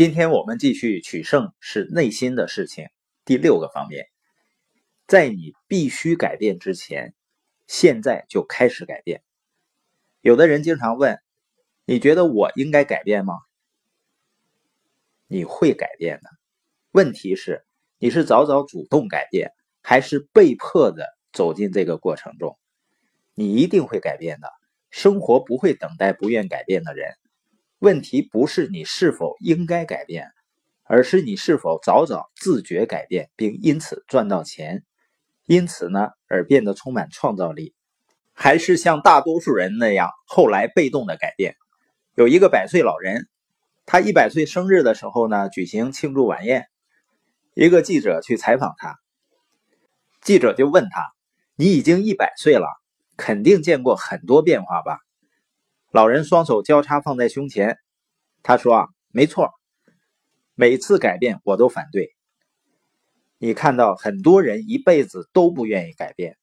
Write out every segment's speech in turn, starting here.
今天我们继续取胜是内心的事情。第六个方面，在你必须改变之前，现在就开始改变。有的人经常问：“你觉得我应该改变吗？”你会改变的。问题是，你是早早主动改变，还是被迫的走进这个过程中？你一定会改变的。生活不会等待不愿改变的人。问题不是你是否应该改变，而是你是否早早自觉改变，并因此赚到钱，因此呢而变得充满创造力，还是像大多数人那样后来被动的改变？有一个百岁老人，他一百岁生日的时候呢举行庆祝晚宴，一个记者去采访他，记者就问他：“你已经一百岁了，肯定见过很多变化吧？”老人双手交叉放在胸前，他说：“啊，没错，每次改变我都反对。你看到很多人一辈子都不愿意改变，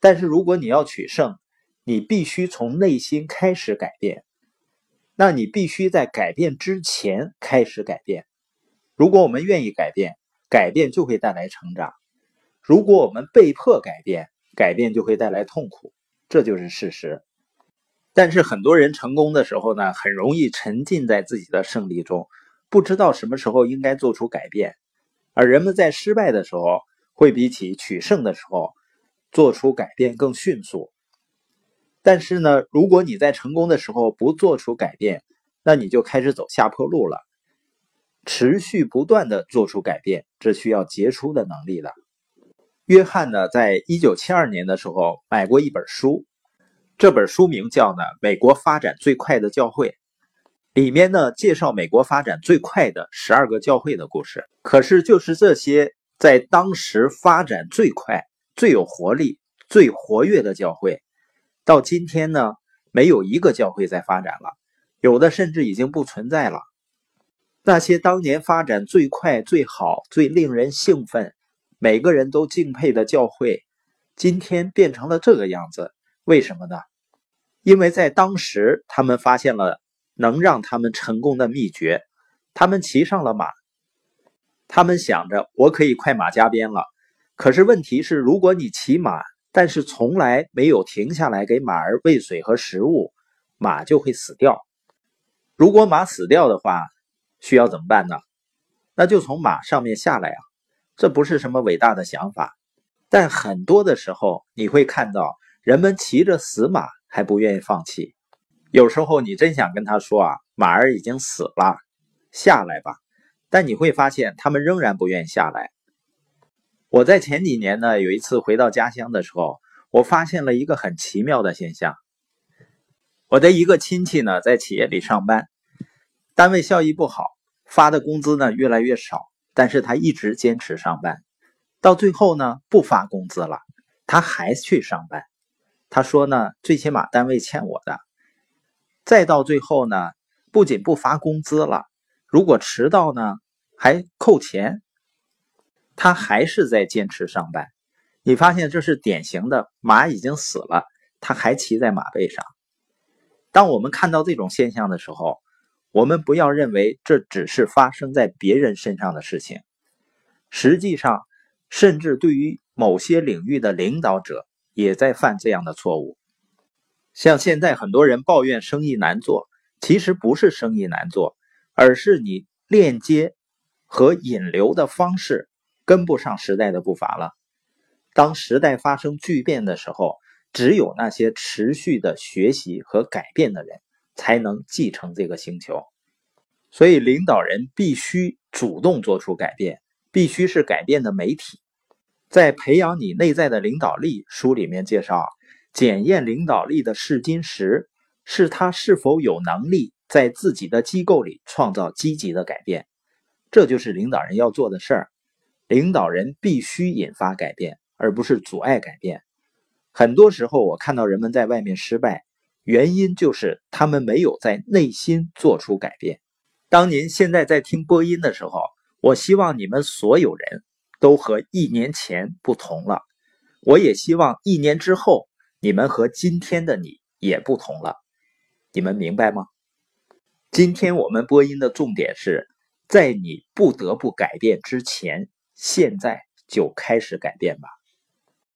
但是如果你要取胜，你必须从内心开始改变。那你必须在改变之前开始改变。如果我们愿意改变，改变就会带来成长；如果我们被迫改变，改变就会带来痛苦。这就是事实。”但是很多人成功的时候呢，很容易沉浸在自己的胜利中，不知道什么时候应该做出改变；而人们在失败的时候，会比起取胜的时候做出改变更迅速。但是呢，如果你在成功的时候不做出改变，那你就开始走下坡路了。持续不断的做出改变，这需要杰出的能力的。约翰呢，在一九七二年的时候买过一本书。这本书名叫《呢美国发展最快的教会》，里面呢介绍美国发展最快的十二个教会的故事。可是，就是这些在当时发展最快、最有活力、最活跃的教会，到今天呢，没有一个教会在发展了，有的甚至已经不存在了。那些当年发展最快、最好、最令人兴奋、每个人都敬佩的教会，今天变成了这个样子。为什么呢？因为在当时，他们发现了能让他们成功的秘诀。他们骑上了马，他们想着我可以快马加鞭了。可是问题是，如果你骑马，但是从来没有停下来给马儿喂水和食物，马就会死掉。如果马死掉的话，需要怎么办呢？那就从马上面下来啊！这不是什么伟大的想法，但很多的时候你会看到。人们骑着死马还不愿意放弃，有时候你真想跟他说啊，马儿已经死了，下来吧。但你会发现他们仍然不愿意下来。我在前几年呢，有一次回到家乡的时候，我发现了一个很奇妙的现象。我的一个亲戚呢，在企业里上班，单位效益不好，发的工资呢越来越少，但是他一直坚持上班，到最后呢不发工资了，他还去上班。他说呢，最起码单位欠我的。再到最后呢，不仅不发工资了，如果迟到呢，还扣钱。他还是在坚持上班。你发现这是典型的马已经死了，他还骑在马背上。当我们看到这种现象的时候，我们不要认为这只是发生在别人身上的事情。实际上，甚至对于某些领域的领导者。也在犯这样的错误，像现在很多人抱怨生意难做，其实不是生意难做，而是你链接和引流的方式跟不上时代的步伐了。当时代发生巨变的时候，只有那些持续的学习和改变的人，才能继承这个星球。所以，领导人必须主动做出改变，必须是改变的媒体。在培养你内在的领导力书里面介绍，检验领导力的试金石是他是否有能力在自己的机构里创造积极的改变。这就是领导人要做的事儿。领导人必须引发改变，而不是阻碍改变。很多时候，我看到人们在外面失败，原因就是他们没有在内心做出改变。当您现在在听播音的时候，我希望你们所有人。都和一年前不同了，我也希望一年之后你们和今天的你也不同了，你们明白吗？今天我们播音的重点是在你不得不改变之前，现在就开始改变吧。